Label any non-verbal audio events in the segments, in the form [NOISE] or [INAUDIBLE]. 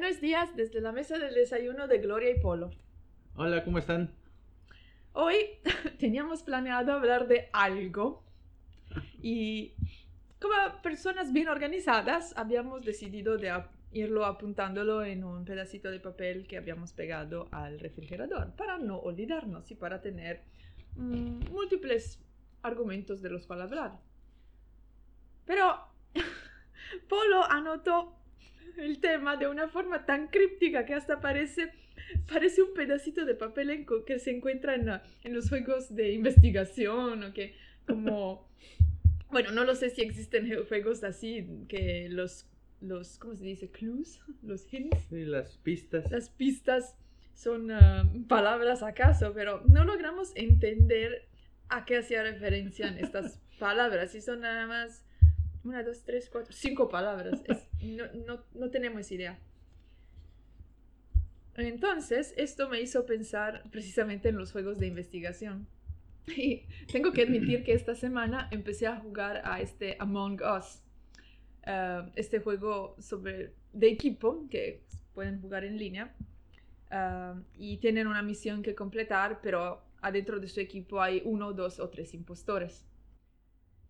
Buenos días desde la mesa del desayuno de Gloria y Polo. Hola, ¿cómo están? Hoy [LAUGHS] teníamos planeado hablar de algo y como personas bien organizadas habíamos decidido de irlo apuntándolo en un pedacito de papel que habíamos pegado al refrigerador para no olvidarnos y para tener mm, múltiples argumentos de los cuales hablar. Pero [LAUGHS] Polo anotó el tema de una forma tan críptica que hasta parece, parece un pedacito de papel que se encuentra en, en los juegos de investigación o que como... Bueno, no lo sé si existen juegos así que los, los ¿cómo se dice? Clues, los hints. Sí, las pistas. Las pistas son ah, palabras acaso, pero no logramos entender a qué hacía referencia en estas [LAUGHS] palabras y son nada más una, dos, tres, cuatro, cinco palabras. no, no, no tenemos idea. Entonces, esto me hizo pensar precisamente en los juegos de investigación. Y tengo que admitir que esta semana empecé a jugar a este Among Us, eh, este juego sobre, de equipo que pueden jugar en línea eh, y tienen una misión que completar, pero adentro de su equipo hay uno, dos o tres impostores.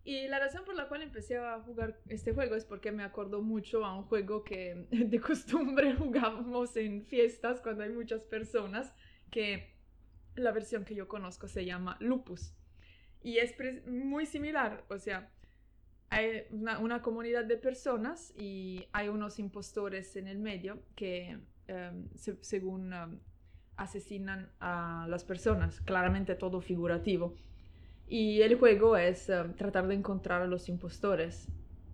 Y la razón por la cual empecé a jugar este juego es porque me acordó mucho a un juego que [LAUGHS] de costumbre [LAUGHS] jugamos en fiestas cuando hay muchas personas, que la versión que yo conozco se llama Lupus. Y es muy similar, o sea, hay una, comunidad de personas y hay unos impostores en el medio que, em, según em, asesinan a las personas, claramente todo figurativo. Y el juego es eh, tratar de encontrar a los impostores.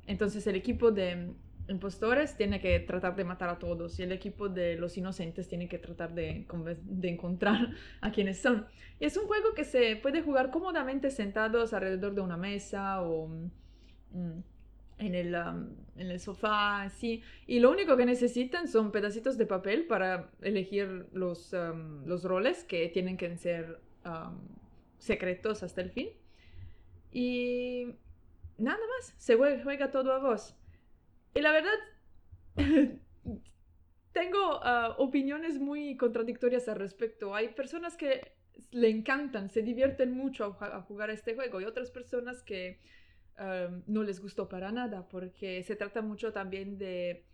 Entonces el equipo de impostores tiene que tratar de matar a todos y el equipo de los inocentes tiene que tratar de, de encontrar [LAUGHS] a quienes son. Y es un juego que se puede jugar cómodamente sentados alrededor de una mesa o mm, en, el, um, en el sofá, sí. Y lo único que necesitan son pedacitos de papel para elegir los, um, los roles que tienen que ser... Um, secretos hasta el fin. Y nada más, se juega todo a vos. Y la verdad, [LAUGHS] tengo ah, opiniones muy contradictorias al respecto. Hay personas que le encantan, se divierten mucho a, jugar a este juego y otras personas que ah, no les gustó para nada porque se trata mucho también de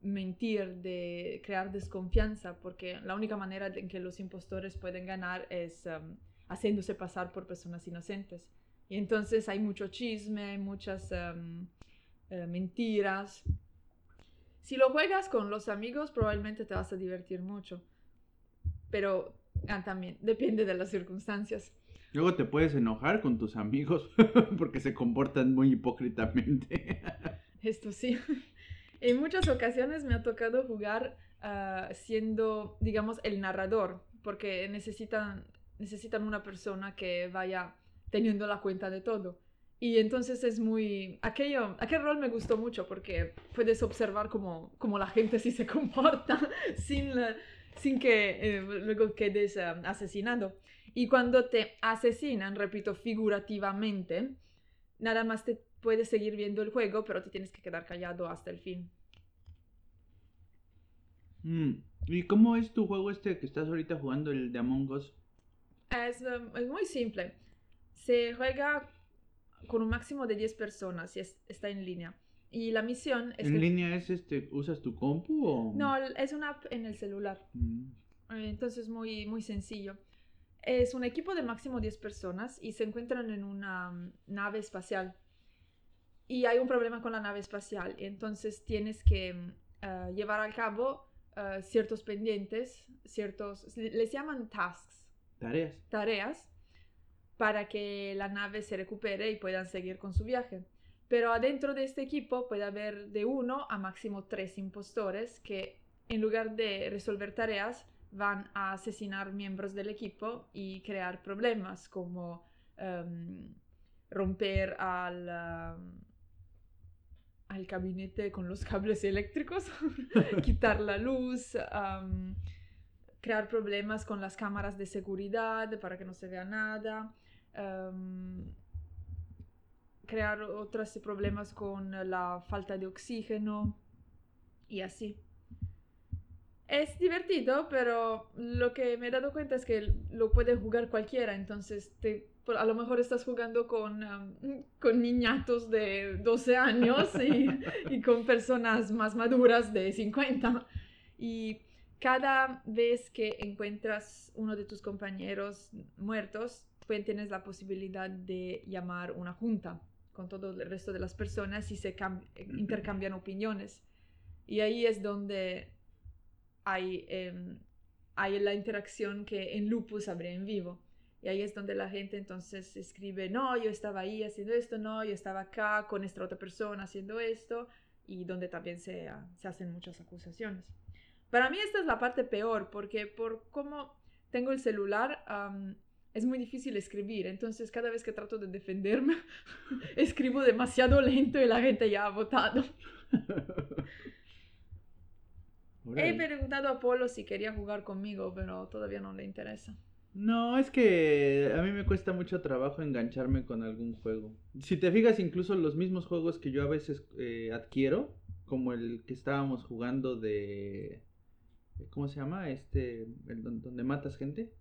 mentir, de crear desconfianza, porque la única manera en que los impostores pueden ganar es ah, haciéndose pasar por personas inocentes. Y entonces hay mucho chisme, muchas em, eh, mentiras. Si lo juegas con los amigos, probablemente te vas a divertir mucho. Pero ah, también [LAUGHS] depende de las circunstancias. Luego te puedes enojar con tus amigos [LAUGHS] porque se comportan muy hipócritamente. [LAUGHS] Esto sí. En muchas ocasiones me ha tocado jugar ah, siendo, digamos, el narrador, porque necesitan necesitan una persona que vaya teniendo la cuenta de todo. Y entonces es muy... Aquello, aquel rol me gustó mucho porque puedes observar cómo, cómo la gente sí se [LAUGHS] comporta sin, sin que eh, luego quedes eh, asesinado. Y cuando te asesinan, repito, figurativamente, nada más te puedes seguir viendo el juego, pero te tienes que quedar callado hasta el fin. Mm, ¿Y cómo es tu juego este que estás ahorita jugando, el de Among Us? Es, es, muy simple. Se juega con un máximo de 10 personas y está en línea. Y la misión es... ¿En línea es este, usas tu compu o...? No, es una app en el celular. Mm. Entonces muy, muy sencillo. Es un equipo de máximo 10 personas y se encuentran en una mm, nave espacial. Y hay un problema con la nave espacial. Entonces tienes que eh, llevar a cabo eh, ciertos pendientes, ciertos... Les llaman tasks Tareas. Tareas para que la nave se recupere y puedan seguir con su viaje. Pero adentro de este equipo puede haber de uno a máximo tres impostores que en lugar de resolver tareas van a asesinar miembros del equipo y crear problemas como em, romper al, al gabinete con los cables eléctricos, [LAUGHS] quitar la luz, crear problemas con las cámaras de seguridad para que no se vea nada, em, crear otros problemas con la falta de oxígeno y así. Es divertido, pero lo que me he dado cuenta es que lo puede jugar cualquiera, entonces te, a lo mejor estás jugando con, um, con niñatos de 12 años y, y, con personas más maduras de 50. Y cada vez que encuentras uno de tus compañeros muertos, pues tienes la posibilidad de llamar una junta con todo el resto de las personas y se intercambian opiniones. Y ahí es donde hay, em, hay la interacción que en Lupus habría en vivo. Y ahí es donde la gente entonces escribe, no, yo estaba ahí haciendo esto, no, yo estaba acá con esta otra persona haciendo esto, y donde también se, se hacen muchas acusaciones. Para mí esta es la parte peor, porque por cómo tengo el celular, es muy difícil escribir. Entonces, cada vez que trato de defenderme, [LAUGHS] escribo demasiado lento y la gente ya ha votado. [LAUGHS] He preguntado a Polo si quería jugar conmigo, pero todavía no le interesa. No, es que a mí me cuesta mucho trabajo engancharme con algún juego. Si te fijas, incluso los mismos juegos que yo a veces eh, adquiero, como el que estábamos jugando de... ¿Cómo se llama? Este, el donde matas gente.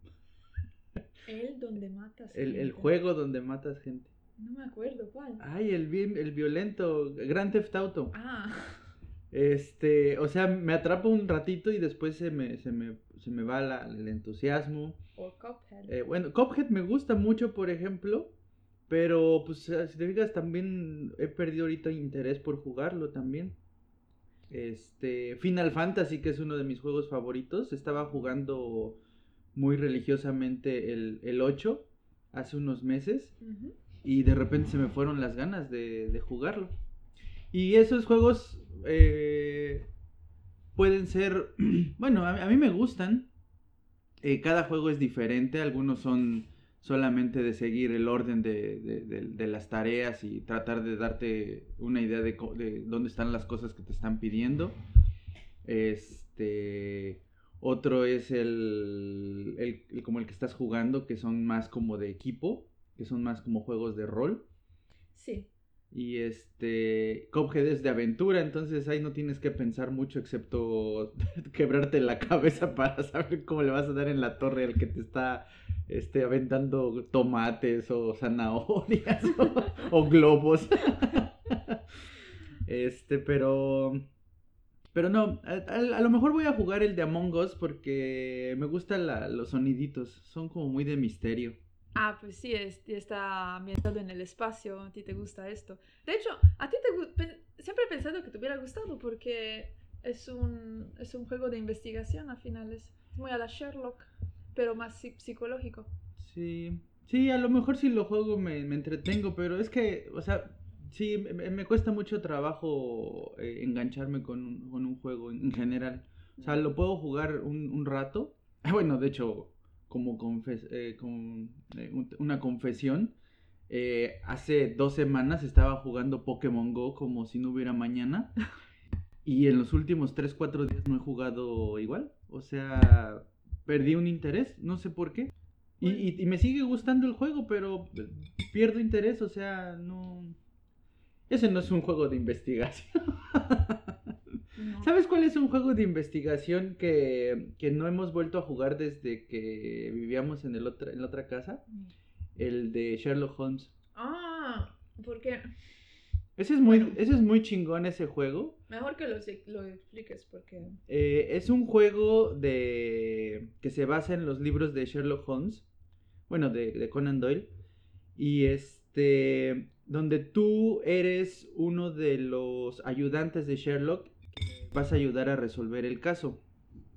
El donde matas el, gente. El juego donde matas gente. No me acuerdo cuál. Ay, el, el violento, Grand Theft Auto. Ah. Este, o sea, me atrapa un ratito y después se me, se me, se me va la, el entusiasmo. O Cuphead. Eh, bueno, Cuphead me gusta mucho, por ejemplo. Pero, pues, si te fijas, también he perdido ahorita interés por jugarlo también. Este, Final Fantasy, que es uno de mis juegos favoritos. Estaba jugando muy religiosamente el, el 8 hace unos meses. Y de repente se me fueron las ganas de, de jugarlo. Y esos juegos eh, pueden ser, [CLEARS THROAT] bueno, a, mí me gustan. Eh, cada juego es diferente, algunos son solamente de seguir el orden de, las tareas y tratar de darte una idea de, dónde están las cosas que te están pidiendo. Este, otro es el, el, como el que estás jugando, que son más como de equipo, que son más como juegos de rol. Sí. Y este, Cuphead es de aventura, entonces ahí no tienes que pensar mucho excepto [LAUGHS] quebrarte la cabeza para saber cómo le vas a dar en la torre al que te está este, aventando tomates o zanahorias [LAUGHS] o, globos. [LAUGHS] este, pero... Pero no, a, lo mejor voy a jugar el de Among Us porque me gustan los soniditos, son como muy de misterio. Ah, pues sí, está ambientado en el espacio, a ti te gusta esto. De hecho, a ti te siempre he pensado que te hubiera gustado porque es un, es un juego de investigación a finales, muy a la Sherlock, pero más psicológico. Sí, sí, a lo mejor si lo juego me, me entretengo, pero es que, o sea, sí, me, cuesta mucho trabajo eh, engancharme con, con, un juego en, general. O sea, lo puedo jugar un, un rato. Bueno, de hecho, como eh, con, eh, una confesión. Eh, hace dos semanas estaba jugando Pokémon Go como si no hubiera mañana. [LAUGHS] Y en los últimos 3, 4 días no he jugado igual. O sea, perdí un interés, no sé por qué. Y, y, me sigue gustando el juego, pero pierdo interés, o sea, no... Ese no es un juego de investigación. ¿Sabes cuál es un juego de investigación que, no hemos vuelto a jugar desde que vivíamos en, el otra, en la otra casa? Mm. El de Sherlock Holmes. Ah, ¿por qué? Ese es muy, ese es muy chingón ese juego. Mejor que lo, lo expliques porque... Eh, es un juego de que se basa en los libros de Sherlock Holmes. Bueno, de, de Conan Doyle. Y este... Donde tú eres uno de los ayudantes de Sherlock vas a ayudar a resolver el caso.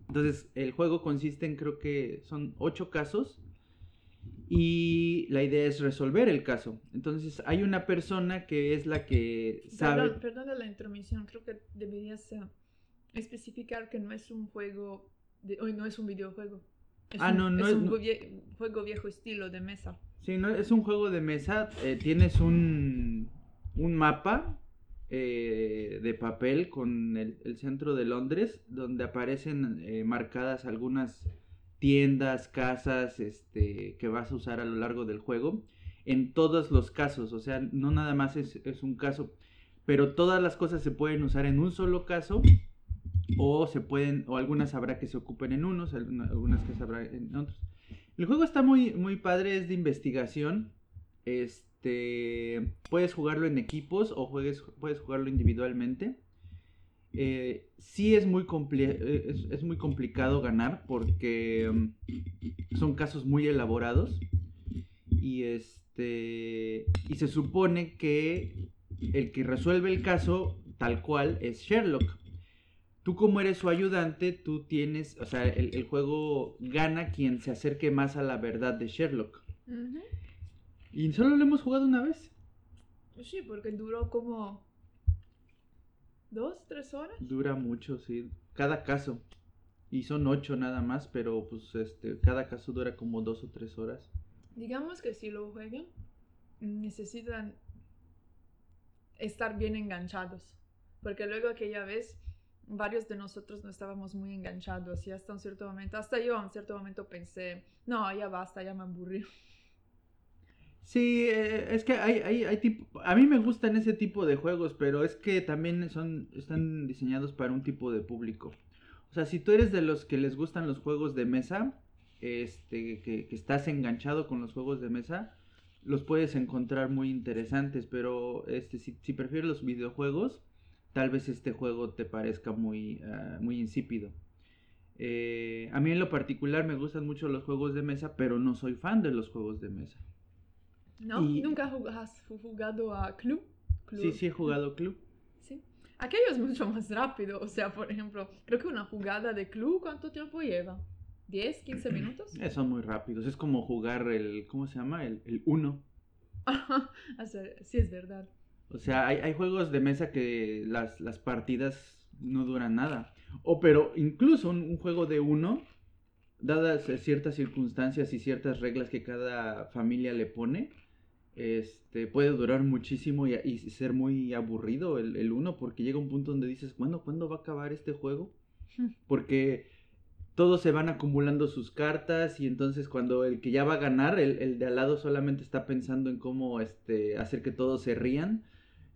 Entonces, el juego consiste en creo que son ocho casos y la idea es resolver el caso. Entonces, hay una persona que es la que sabe... Perdón, la intromisión, creo que deberías eh, especificar que no es un juego, de, hoy no es un videojuego. ah, no, no es, un juego viejo estilo de mesa. Sí, no, es un juego de mesa, eh, tienes un, un mapa eh, de papel con el, centro de Londres, donde aparecen eh, marcadas algunas tiendas, casas, este, que vas a usar a lo largo del juego, en todos los casos, o sea, no nada más es, un caso, pero todas las cosas se pueden usar en un solo caso o se pueden, o algunas habrá que se ocupen en unos, algunas que se habrá en otros. El juego está muy, muy padre, es de investigación. Este, puedes jugarlo en equipos o juegues, puedes jugarlo individualmente. Eh, sí es muy, eh, es, muy complicado ganar porque mm, son casos muy elaborados y este y se supone que el que resuelve el caso tal cual es Sherlock. Tú como eres su ayudante, tú tienes, o sea, el, juego gana quien se acerque más a la verdad de Sherlock. Y solo lo hemos jugado una vez. Sí, porque duró como ¿Dos, tres horas? Dura mucho, sí. Cada caso. Y son ocho nada más, pero pues este, cada caso dura como dos o tres horas. Digamos que si lo juegan, necesitan estar bien enganchados. Porque luego aquella vez, varios de nosotros no estábamos muy enganchados y hasta un cierto momento, hasta yo a un cierto momento pensé, no, ya basta, ya me aburrí. Sí, eh, es que hay, hay, hay tipo, a mí me gustan ese tipo de juegos, pero es que también son, están diseñados para un tipo de público. O sea, si tú eres de los que les gustan los juegos de mesa, este, que, estás enganchado con los juegos de mesa, los puedes encontrar muy interesantes, pero este, si, si prefieres los videojuegos, tal vez este juego te parezca muy, ah, muy insípido. Eh, a mí en lo particular me gustan mucho los juegos de mesa, pero no soy fan de los juegos de mesa. ¿No? ¿Nunca has jugado a club? Sí, sí he jugado club. Sí. Aquello es mucho más rápido. O sea, por ejemplo, creo que una jugada de club, ¿cuánto tiempo lleva? ¿10, 15 [CLEARS THROAT] minutos? Eh, son muy rápidos. Es como jugar el, ¿cómo se llama? El, el uno. [LAUGHS] sí, es verdad. O sea, hay, hay juegos de mesa que las, las, partidas no duran nada. O pero incluso un juego de uno, dadas ciertas circunstancias y ciertas reglas que cada familia le pone, este, puede durar muchísimo y, ser muy aburrido el, el, uno, porque llega un punto donde dices, bueno, ¿cuándo va a acabar este juego? Porque todos se van acumulando sus cartas y entonces cuando el que ya va a ganar, el, de al lado solamente está pensando en cómo este, hacer que todos se rían.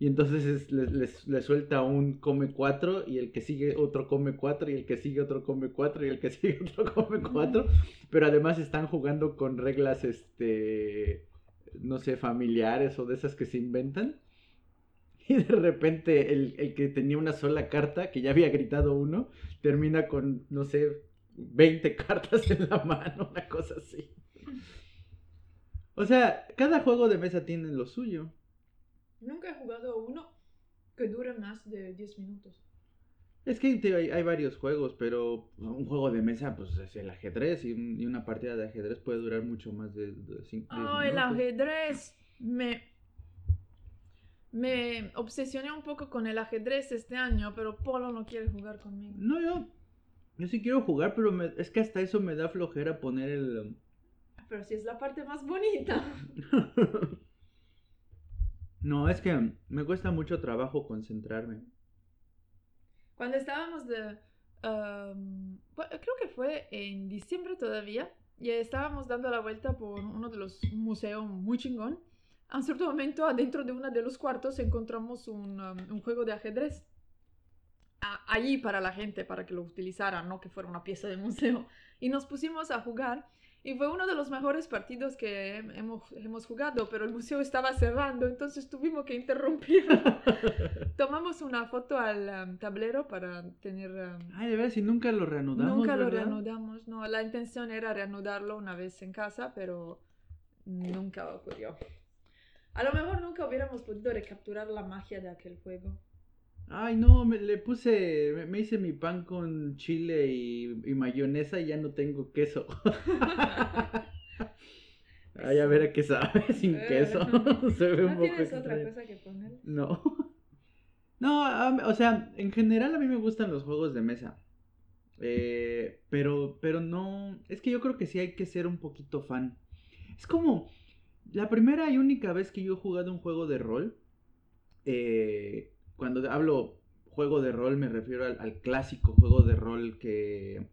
Y entonces les, suelta un come cuatro y el que sigue otro come cuatro y el que sigue otro come cuatro y el que [LAUGHS] sigue otro come cuatro. Pero además están jugando con reglas este no sé, familiares o de esas que se inventan. [LAUGHS] Y de repente el, que tenía una sola carta, que ya había gritado uno, termina con, no sé, 20 [LAUGHS] cartas en la mano, una cosa así. O sea, cada juego de mesa tiene lo suyo. Nunca he jugado uno que dure más de 10 minutos. Es que hay, varios juegos, pero un juego de mesa, pues es el ajedrez y, una partida de ajedrez puede durar mucho más de 5 Oh, el ajedrez. Me, me obsesioné un poco con el ajedrez este año, pero Polo no quiere jugar conmigo. No, yo, yo sí quiero jugar, pero es que hasta eso me da flojera poner el... Pero si es la parte más bonita. [LAUGHS] no, es que me cuesta mucho trabajo concentrarme. Cuando estábamos de... creo que fue en diciembre todavía, y estábamos dando la vuelta por uno de los museos muy chingón. A un cierto momento, adentro de uno de los cuartos, encontramos un, un juego de ajedrez. allí para la gente, para que lo utilizaran, no que fuera una pieza de museo. Y nos pusimos a jugar y fue uno de los mejores partidos que hemos, hemos jugado, pero el museo estaba cerrando, entonces tuvimos que interrumpir. [LAUGHS] Tomamos una foto al um, tablero para tener... Um, Ay, de verdad, si nunca lo reanudamos. Nunca lo reanudamos, no. La intención era reanudarlo una vez en casa, pero nunca ocurrió. A lo mejor nunca hubiéramos podido recapturar la magia de aquel juego. Ay, no, me, le puse, me, hice mi pan con chile y, mayonesa y ya no tengo queso. [LAUGHS] Ay, a ver a qué sabe [LAUGHS] sin queso. [LAUGHS] Se ve un ¿No tienes otra cosa que poner? No. No, o sea, en general a mí me gustan los juegos de mesa. Eh, pero, pero no, es que yo creo que sí hay que ser un poquito fan. Es como la primera y única vez que yo he jugado un juego de rol. Eh, cuando hablo juego de rol me refiero al, clásico juego de rol que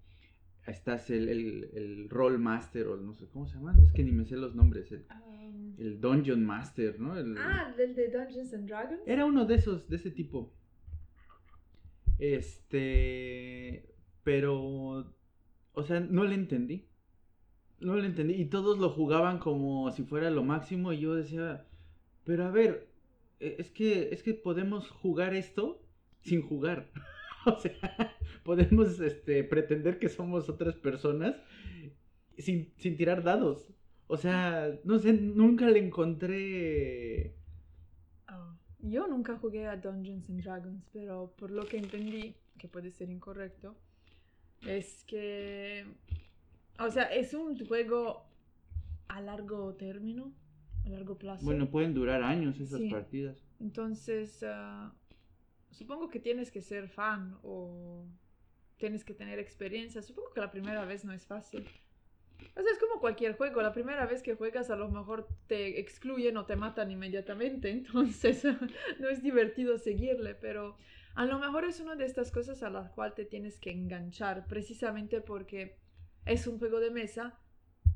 estás el, el, Roll Master o no sé cómo se llaman, es que ni me sé los nombres, el, um, Dungeon Master, ¿no? ah, el de Dungeons and Dragons. Era uno de esos, de ese tipo. Este, pero, o sea, no le entendí. No le entendí. Y todos lo jugaban como si fuera lo máximo. Y yo decía, pero a ver, es que, es que podemos jugar esto sin jugar. [LAUGHS] o sea, [LAUGHS] podemos este, pretender que somos otras personas sin, sin tirar dados. O sea, no sé, nunca le encontré... Oh, yo nunca jugué a Dungeons and Dragons, pero por lo que entendí, que puede ser incorrecto, es que... O sea, es un juego a largo término, a largo plazo. Bueno, pueden durar años esas partidas. Entonces, ah, supongo que tienes que ser fan o tienes que tener experiencia. Supongo que la primera vez no es fácil. O sea, es como cualquier juego. La primera vez que juegas a lo mejor te excluyen o te matan inmediatamente. [LAUGHS] Entonces no es divertido seguirle. Pero a lo mejor es una de estas cosas a las cuales te tienes que enganchar. Precisamente porque es un juego de mesa.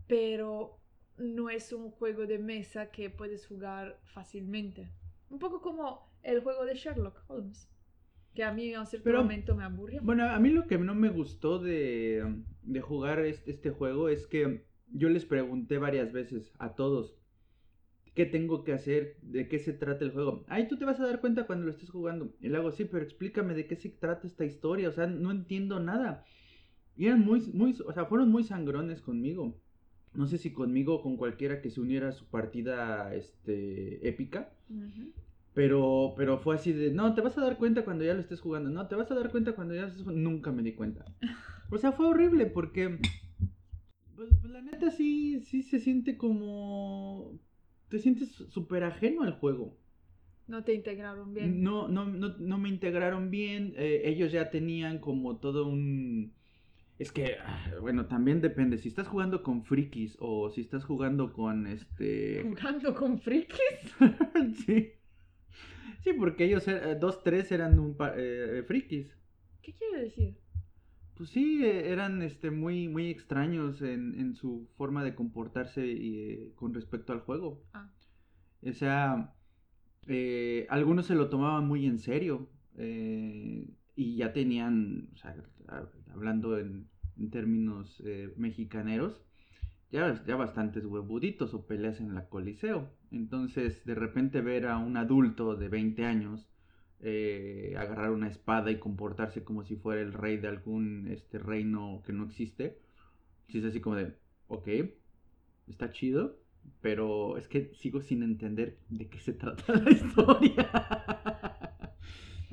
Pero no es un juego de mesa que puedes jugar fácilmente. Un poco como el juego de Sherlock Holmes. Que a mí a un cierto momento me aburrió. Bueno, a mí lo que no me gustó de, de jugar este, este, juego es que yo les pregunté varias veces a todos qué tengo que hacer, de qué se trata el juego. Ay, tú te vas a dar cuenta cuando lo estés jugando. Y le hago, sí, pero explícame de qué se trata esta historia. O sea, no entiendo nada. Y eran muy, muy, o sea, fueron muy sangrones conmigo. No sé si conmigo o con cualquiera que se uniera a su partida este, épica. Pero, pero fue así de, no, te vas a dar cuenta cuando ya lo estés jugando, no, te vas a dar cuenta cuando ya lo estés jugando. Nunca me di cuenta. [LAUGHS] O sea, fue horrible porque, pues, pues, la neta sí, sí se siente como, te sientes súper ajeno al juego. No te integraron bien. No, no, no, no me integraron bien. Eh, ellos ya tenían como todo un... Es que, ah, bueno, también depende. Si estás jugando con frikis o si estás jugando con este... ¿Jugando con frikis? [LAUGHS] sí. Sí, porque ellos, eh, dos, tres eran un eh, frikis. ¿Qué quiere decir? Pues sí, eh, eran este, muy, muy extraños en, en su forma de comportarse y, con respecto al juego. Ah. O sea, algunos se lo tomaban muy en serio y ya tenían, o sea, hablando en, términos mexicaneros, ya, ya bastantes huevuditos o peleas en la Coliseo. Entonces, de repente ver a un adulto de 20 años eh, agarrar una espada y comportarse como si fuera el rey de algún este reino que no existe, si es así como de, ok, está chido, pero es que sigo sin entender de qué se trata la [LAUGHS] historia.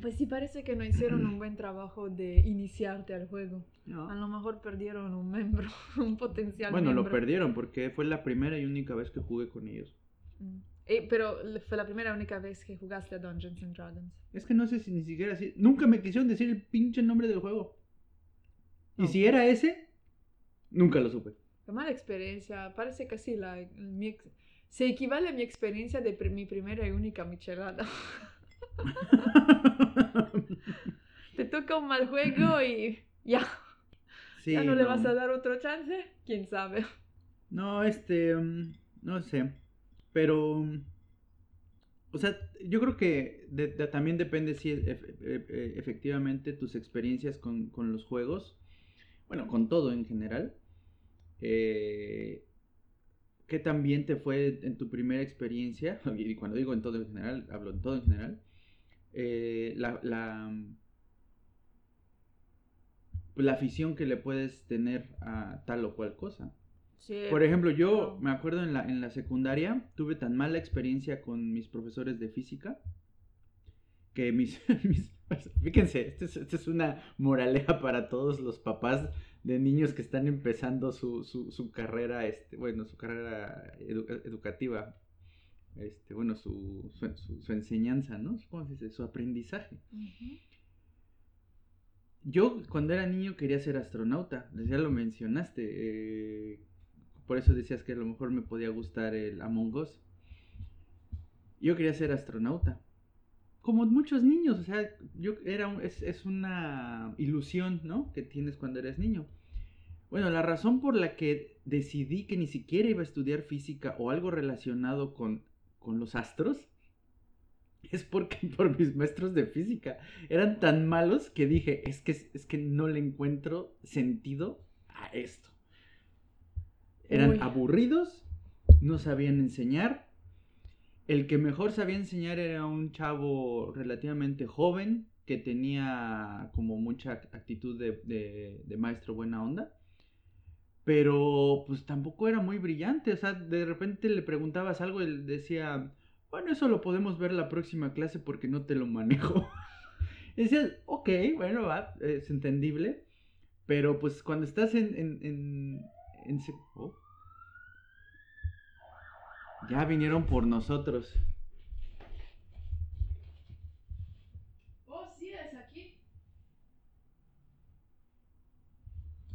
Pues sí parece que no hicieron un [CLEARS THROAT] buen trabajo de iniciarte al juego. A lo mejor perdieron un miembro, [LAUGHS] un potencial Bueno, lo perdieron porque fue la primera y única vez que jugué con ellos. Mm. Eh, pero fue la primera y única vez que jugaste a Dungeons and Dragons. Es que no sé si ni siquiera así. Nunca me quisieron decir el pinche nombre del juego. Y si era ese, nunca lo supe. Qué mala experiencia. Parece casi la. se equivale a mi experiencia de mi primera y única michelada. [LAUGHS] [LAUGHS] Te toca un mal juego y ya. ¿Ya no, le vas a dar otro chance? ¿Quién sabe? No, este, mm, no sé. Pero, mm, o sea, yo creo que también depende si e, e, efectivamente tus experiencias con, con, los juegos, bueno, con todo en general, eh, ¿qué también te fue en tu primera experiencia? [LAUGHS] Y cuando digo en todo en general, hablo en todo en general eh, la, la, la, afición que le puedes tener a tal o cual cosa. Por ejemplo, yo me acuerdo en la, en la secundaria, tuve tan mala experiencia con mis profesores de física que mis, [LAUGHS] fíjense, esta es, este es, una moraleja para todos los papás de niños que están empezando su, su, su carrera, este, bueno, su carrera educativa este, bueno, su, su, enseñanza, ¿no? ¿Cómo se dice? Su aprendizaje. Yo cuando era niño quería ser astronauta, ya lo mencionaste, eh, por eso decías que a lo mejor me podía gustar el Among Us. Yo quería ser astronauta, como muchos niños, o sea, yo era es, es una ilusión, ¿no? Que tienes cuando eres niño. Bueno, la razón por la que decidí que ni siquiera iba a estudiar física o algo relacionado con con los astros es porque [LAUGHS] por mis maestros de física eran tan malos que dije, es que, es que no le encuentro sentido a esto. Eran aburridos, no sabían enseñar. El que mejor sabía enseñar era un chavo relativamente joven que tenía como mucha actitud de, de maestro buena onda pero pues tampoco era muy brillante, o sea, de repente le preguntabas algo y él decía, bueno, eso lo podemos ver la próxima clase porque no te lo manejo. [LAUGHS] y decías, ok, bueno, va, es entendible, pero pues cuando estás en... en, en, en oh. Ya vinieron por nosotros. Oh, sí, es aquí.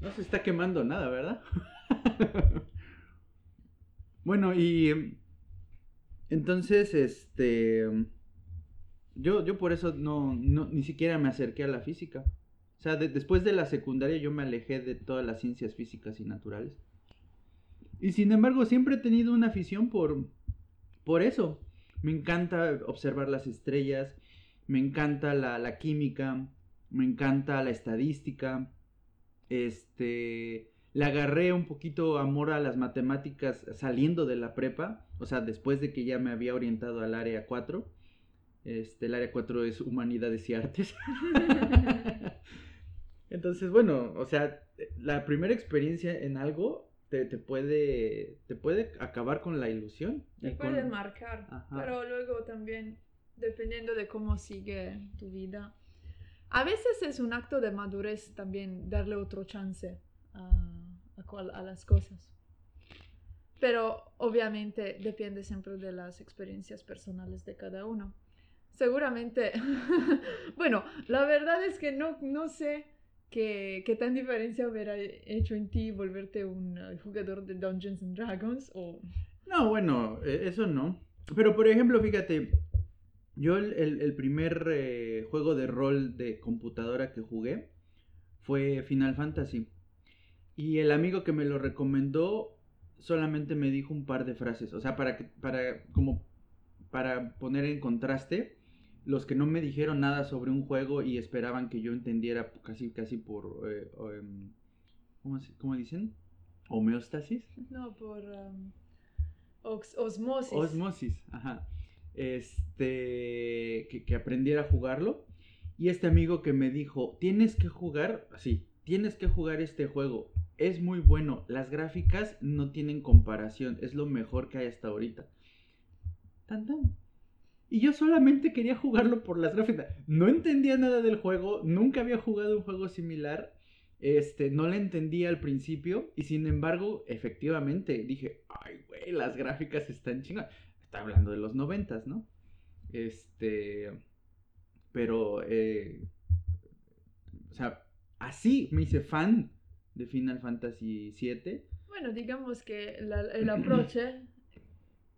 No se está quemando nada, ¿verdad? [LAUGHS] bueno, y entonces, este, yo, yo por eso no, no, ni siquiera me acerqué a la física. O sea, después de la secundaria yo me alejé de todas las ciencias físicas y naturales. Y sin embargo, siempre he tenido una afición por, por eso. Me encanta observar las estrellas, me encanta la química, me encanta la estadística. Este, le agarré un poquito amor a las matemáticas saliendo de la prepa, o sea, después de que ya me había orientado al área 4. Este, el área 4 es humanidades y artes. [LAUGHS] [LAUGHS] Entonces, bueno, o sea, la primera experiencia en algo te, puede te puede acabar con la ilusión. Te puede marcar, pero luego también, dependiendo de cómo sigue tu vida, a veces es un acto de madurez también darle otro chance a a, las cosas. Pero obviamente depende siempre de las experiencias personales de cada uno. Seguramente, [LAUGHS] bueno, la verdad es que no, no sé qué, qué tan diferencia hubiera hecho en ti volverte un uh, jugador de Dungeons and Dragons o... No, bueno, e, eso no. Pero por ejemplo, fíjate, yo el, el, primer eh, juego de rol de computadora que jugué fue Final Fantasy. Y el amigo que me lo recomendó solamente me dijo un par de frases. O sea, para, que, para, como, para poner en contraste, los que no me dijeron nada sobre un juego y esperaban que yo entendiera casi, casi por... Eh, em, ¿cómo, dicen? ¿Homeostasis? No, por... Um, osmosis. Osmosis, ajá. Este... Que, aprendiera a jugarlo. Y este amigo que me dijo, tienes que jugar, así, tienes que jugar este juego es muy bueno. Las gráficas no tienen comparación. Es lo mejor que hay hasta ahorita. Tan tan. Y yo solamente quería jugarlo por las gráficas. No entendía nada del juego. Nunca había jugado un juego similar. Este, no le entendía al principio. Y sin embargo, efectivamente, dije, ay, güey, las gráficas están chingadas. Está hablando de los noventas, ¿no? Este. Pero, eh, o sea, así me hice fan de Final Fantasy VII. Bueno, digamos que el aproche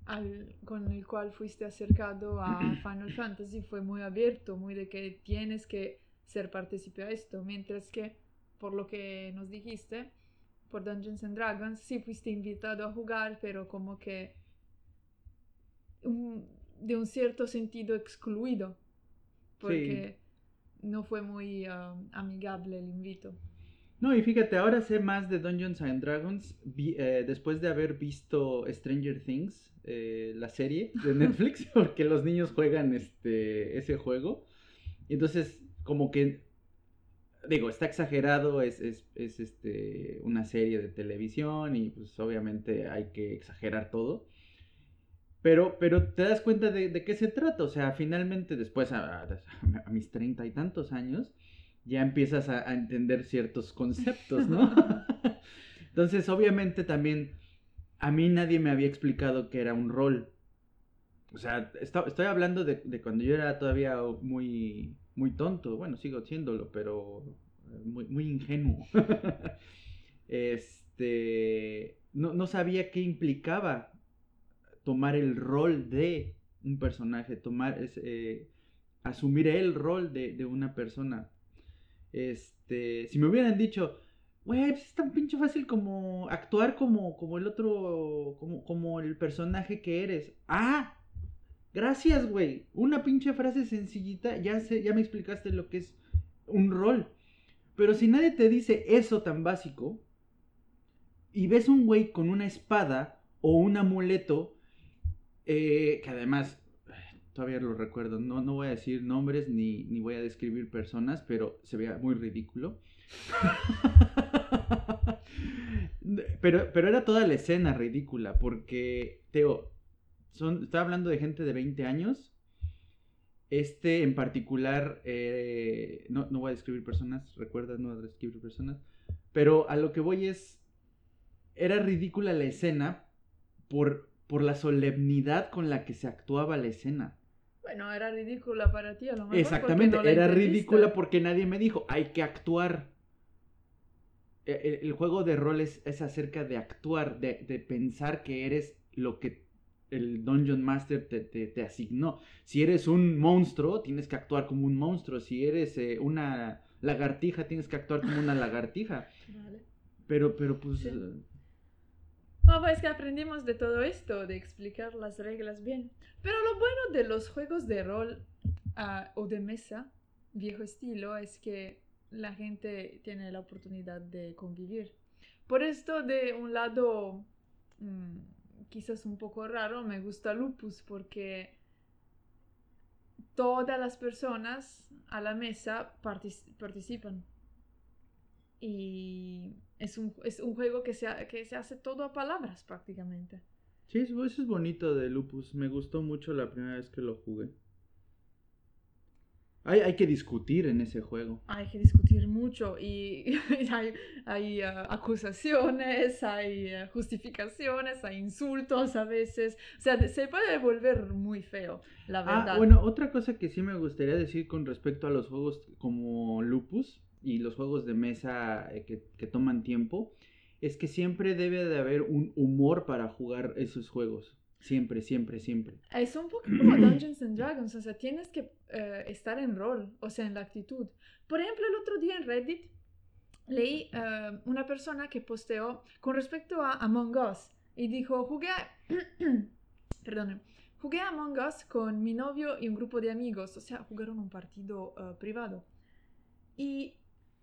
[COUGHS] con el cual fuiste acercado a [COUGHS] Final Fantasy fue muy abierto, muy de que tienes que ser partícipe a esto, mientras que, por lo que nos dijiste, por Dungeons and Dragons, sí fuiste invitado a jugar, pero como que de un cierto sentido excluido, porque no fue muy um, amigable el invito. No, y fíjate, ahora sé más de Dungeons and Dragons eh, después de haber visto Stranger Things, eh, la serie de [LAUGHS] Netflix, porque los niños juegan este, ese juego. Y entonces, como que, digo, está exagerado, es, es, es este, una serie de televisión y pues obviamente hay que exagerar todo. Pero, pero te das cuenta de, qué se trata, o sea, finalmente después a, a mis treinta y tantos años, ya empiezas a, entender ciertos conceptos, ¿no? [LAUGHS] Entonces, obviamente también a mí nadie me había explicado que era un rol. O sea, estoy hablando de, cuando yo era todavía muy, muy tonto. Bueno, sigo siéndolo, pero eh, muy, muy ingenuo. [LAUGHS] este, no, sabía qué implicaba tomar el rol de un personaje, tomar, eh, asumir el rol de, una persona. Este, si me hubieran dicho, güey, pues es tan pinche fácil como actuar como, como el otro, como, como el personaje que eres. Ah, Gracias, güey. Una pinche frase sencillita, ya, sé, ya me explicaste lo que es un rol. Pero si nadie te dice eso tan básico, y ves un güey con una espada o un amuleto, eh, que además, todavía lo recuerdo, no, no voy a decir nombres ni, ni voy a describir personas, pero se veía muy ridículo. [LAUGHS] pero, pero era toda la escena ridícula, porque, Teo, son, estaba hablando de gente de 20 años. Este en particular, eh, no, no, voy a describir personas, recuerda, no voy a describir personas. Pero a lo que voy es, era ridícula la escena por, por la solemnidad con la que se actuaba la escena. Bueno, era ridícula para ti, a lo mejor. Exactamente, era ridícula porque nadie me dijo, hay que actuar. E, el, juego de roles es acerca de actuar, de, de pensar que eres lo que el Dungeon Master te, asignó. Si eres un monstruo, tienes que actuar como un monstruo. Si eres eh, una lagartija, tienes que actuar como una lagartija. Vale. Pero, pero pues... Sí. Ah, pues que aprendimos de todo esto, de explicar las reglas bien. Pero lo bueno de los juegos de rol ah, o de mesa, viejo estilo, es que la gente tiene la oportunidad de convivir. Por esto, de un lado... Mm, quizás un poco raro, me gusta Lupus porque todas las personas a la mesa participan. Y es un, es un juego que se, que se hace todo a palabras prácticamente. Sí, eso es bonito de Lupus. Me gustó mucho la primera vez que lo jugué. Hay, hay, que discutir en ese juego. Hay que discutir mucho y [LAUGHS] hay, hay uh, acusaciones, hay uh, justificaciones, hay insultos a veces. O sea, se puede volver muy feo, la ah, verdad. Ah, bueno, otra cosa que sí me gustaría decir con respecto a los juegos como Lupus y los juegos de mesa eh, que, que toman tiempo, es que siempre debe de haber un humor para jugar esos juegos. Siempre, siempre, siempre. Es un poco [CLEARS THROAT] como Dungeons and Dragons, o sea, tienes que eh, estar en rol, o sea, en la actitud. Por ejemplo, el otro día en Reddit leí uh, una persona que posteó con respecto a Among Us y dijo, jugué, [CLEARS THROAT] perdón, jugué a Among Us con mi novio y un grupo de amigos, o sea, jugaron un partido uh, privado. Y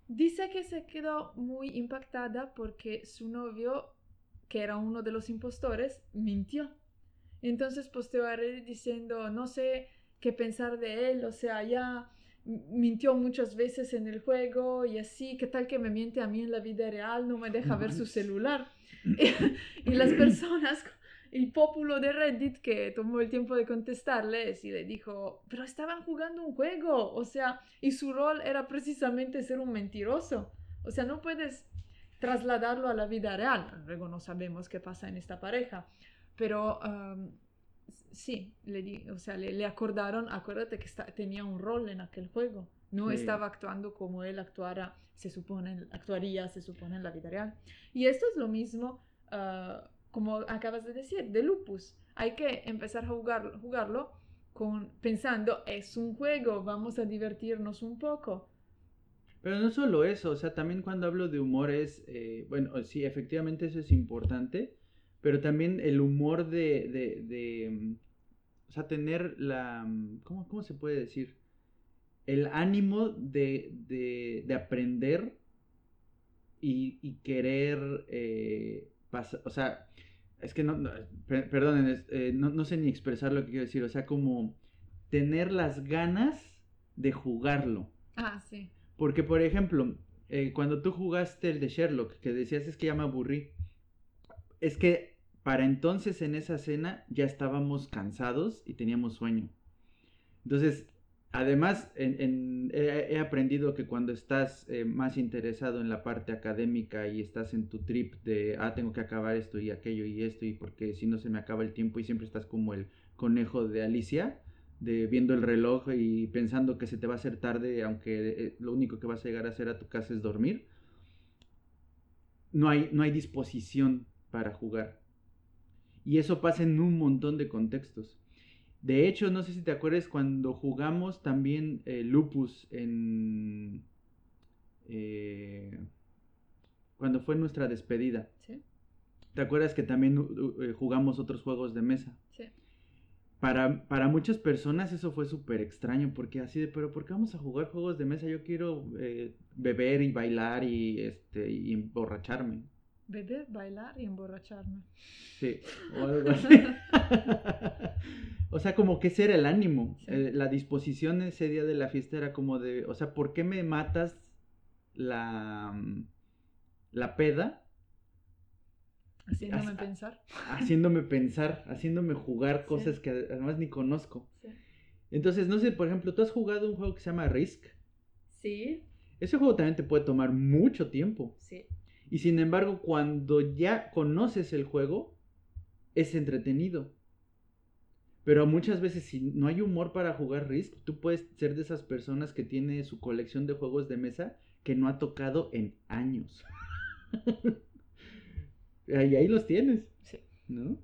dice que se quedó muy impactada porque su novio, que era uno de los impostores, mintió entonces posteó a Reddit diciendo, no sé qué pensar de él, o sea, ya mintió muchas veces en el juego y así, ¿qué tal que me miente a mí en la vida real? No me deja ver su celular. [LAUGHS] [LAUGHS] y las personas, el populo de Reddit que tomó el tiempo de contestarles y le dijo, pero estaban jugando un juego, o sea, y su rol era precisamente ser un mentiroso. O sea, no puedes trasladarlo a la vida real. Luego no sabemos qué pasa en esta pareja. Pero sí, le, o sea, le, acordaron, acuérdate que tenía un rol en aquel juego. No estaba actuando como él actuara, se supone, actuaría, se supone, en la vida real. Y esto es lo mismo, ah, como acabas de decir, de lupus. Hay que empezar a jugar, jugarlo con, pensando, es un juego, vamos a divertirnos un poco. Pero no solo eso, o sea, también cuando hablo de humor es, eh, bueno, sí, efectivamente eso es importante, pero también el humor de, de, de mm, o sea, tener la, mm, ¿cómo, cómo se puede decir? El ánimo de, de, de aprender y, querer eh, o sea, es que no, perdonen, eh, no, no sé ni expresar lo que quiero decir, o sea, como tener las ganas de jugarlo. Ah, sí. Porque, por ejemplo, eh, cuando tú jugaste el de Sherlock, que decías es que ya me aburrí, es que para entonces en esa cena ya estábamos cansados y teníamos sueño. Entonces, además, he, aprendido que cuando estás eh, más interesado en la parte académica y estás en tu trip de, ah, tengo que acabar esto y aquello y esto, y porque si no se me acaba el tiempo y siempre estás como el conejo de Alicia, de viendo el reloj y pensando que se te va a hacer tarde, aunque eh, lo único que vas a llegar a hacer a tu casa es dormir. No hay, no hay disposición para jugar. Y eso pasa en un montón de contextos. De hecho, no sé si te acuerdas cuando jugamos también eh, Lupus en... Eh, cuando fue nuestra despedida. ¿Sí? ¿Te acuerdas que también uh, eh, jugamos otros juegos de mesa? Sí. para, para muchas personas eso fue súper extraño, porque así de, pero ¿por qué vamos a jugar juegos de mesa? Yo quiero eh, beber y bailar y, este, y emborracharme. Beber, bailar y emborracharme. Sí, o algo [LAUGHS] así. [LAUGHS] o sea, como que ese era el ánimo. Sí. eh, la disposición ese día de la fiesta era como de, o sea, ¿por qué me matas la, mm, la peda Haciéndome pensar. haciéndome pensar, haciéndome jugar Sí. cosas que además ni conozco? Sí. Entonces, no sé, por ejemplo, ¿tú has jugado un juego que se llama Risk? Sí, Ese juego también te puede tomar mucho tiempo. sí. Y sin embargo, cuando ya conoces el juego, es entretenido. Pero muchas veces, si no hay humor para jugar Risk, tú puedes ser de esas personas que tiene su colección de juegos de mesa que no ha tocado en años. [LAUGHS] y ahí los tienes, Sí. ¿no?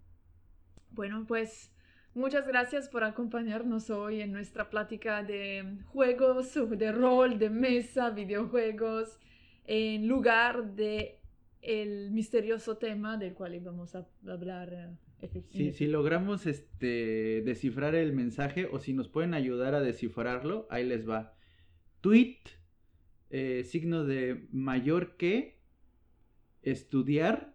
Bueno, pues muchas gracias por acompañarnos hoy en nuestra plática de juegos, de rol, de mesa, videojuegos, en lugar de el misterioso tema del cual íbamos a hablar. eh, efect- Si, logramos este, descifrar el mensaje o si nos pueden ayudar a descifrarlo, ahí les va. Tweet, eh, signo de mayor que, estudiar,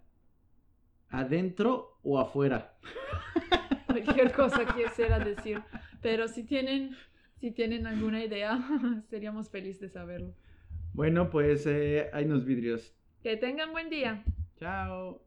adentro o afuera. [LAUGHS] cualquier cosa que quisiera decir. Pero si tienen, si tienen alguna idea, [LAUGHS] seríamos felices de saberlo. Bueno, pues eh, hay unos vidrios. Que tengan buen día. Chao.